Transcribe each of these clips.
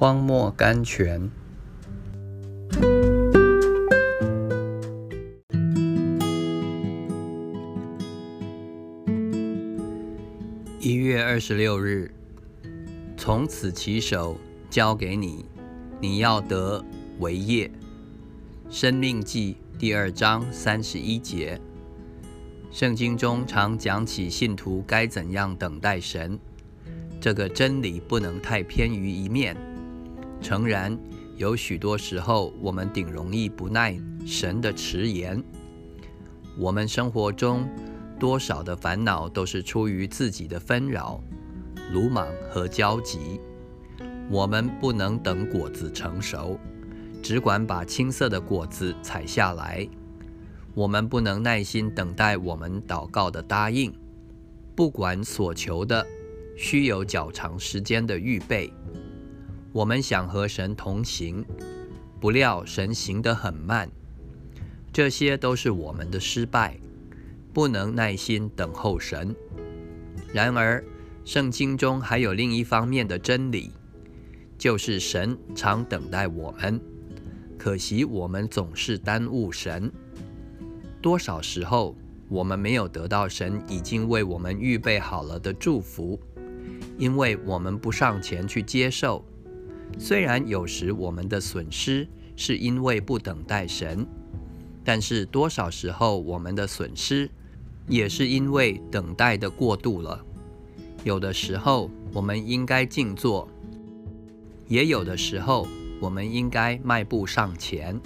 荒漠甘泉。一月二十六日，从此起手交给你，你要得为业。生命记第二章三十一节。圣经中常讲起信徒该怎样等待神，这个真理不能太偏于一面。诚然，有许多时候我们顶容易不耐神的迟延。我们生活中多少的烦恼都是出于自己的纷扰、鲁莽和焦急。我们不能等果子成熟，只管把青涩的果子采下来。我们不能耐心等待我们祷告的答应，不管所求的，需有较长时间的预备。我们想和神同行，不料神行得很慢，这些都是我们的失败，不能耐心等候神。然而，圣经中还有另一方面的真理，就是神常等待我们，可惜我们总是耽误神。多少时候，我们没有得到神已经为我们预备好了的祝福，因为我们不上前去接受。虽然有时我们的损失是因为不等待神，但是多少时候我们的损失也是因为等待的过度了。有的时候我们应该静坐，也有的时候我们应该迈步上前。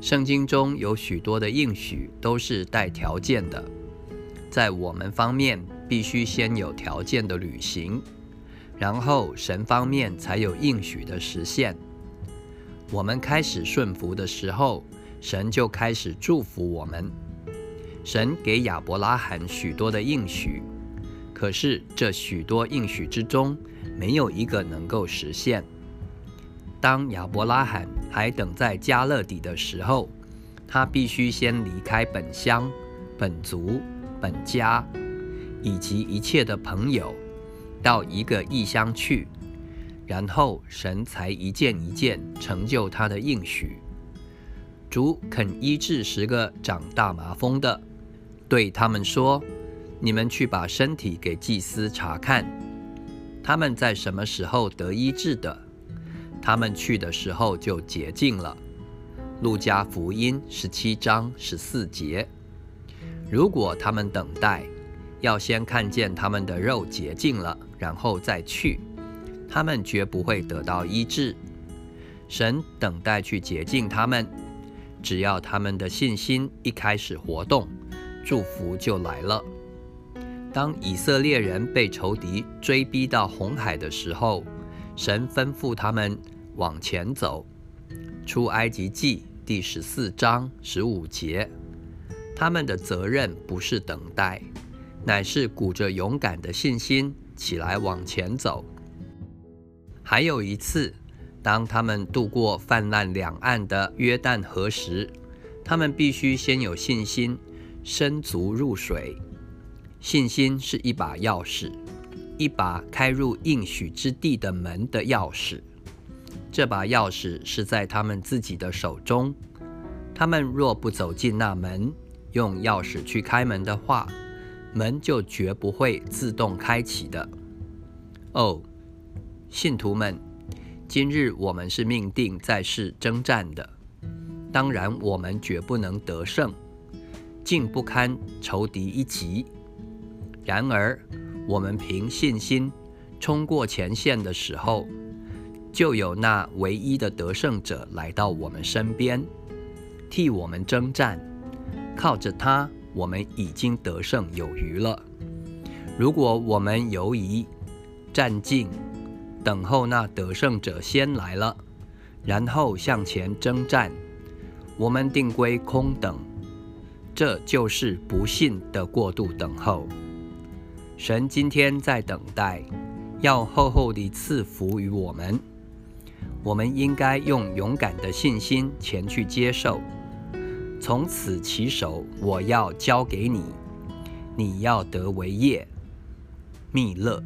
圣经中有许多的应许都是带条件的，在我们方面必须先有条件的履行，然后神方面才有应许的实现。我们开始顺服的时候，神就开始祝福我们。神给亚伯拉罕许多的应许，可是这许多应许之中，没有一个能够实现。当亚伯拉罕还等在加勒底的时候，他必须先离开本乡、本族、本家以及一切的朋友，到一个异乡去，然后神才一件一件成就他的应许。主肯医治十个长大麻风的，对他们说：“你们去把身体给祭司查看，他们在什么时候得医治的？”他们去的时候就洁净了。路加福音十七章十四节。如果他们等待，要先看见他们的肉洁净了，然后再去，他们绝不会得到医治。神等待去洁净他们，只要他们的信心一开始活动，祝福就来了。当以色列人被仇敌追逼到红海的时候，神吩咐他们。往前走，出埃及记第十四章十五节。他们的责任不是等待，乃是鼓着勇敢的信心起来往前走。还有一次，当他们渡过泛滥两岸的约旦河时，他们必须先有信心，伸足入水。信心是一把钥匙，一把开入应许之地的门的钥匙。这把钥匙是在他们自己的手中。他们若不走进那门，用钥匙去开门的话，门就绝不会自动开启的。哦，信徒们，今日我们是命定在世征战的，当然我们绝不能得胜，竟不堪仇敌一击。然而，我们凭信心冲过前线的时候。就有那唯一的得胜者来到我们身边，替我们征战。靠着他，我们已经得胜有余了。如果我们犹疑、战静，等候那得胜者先来了，然后向前征战，我们定归空等。这就是不幸的过度等候。神今天在等待，要厚厚地赐福于我们。我们应该用勇敢的信心前去接受。从此起手，我要交给你，你要得为业。密勒。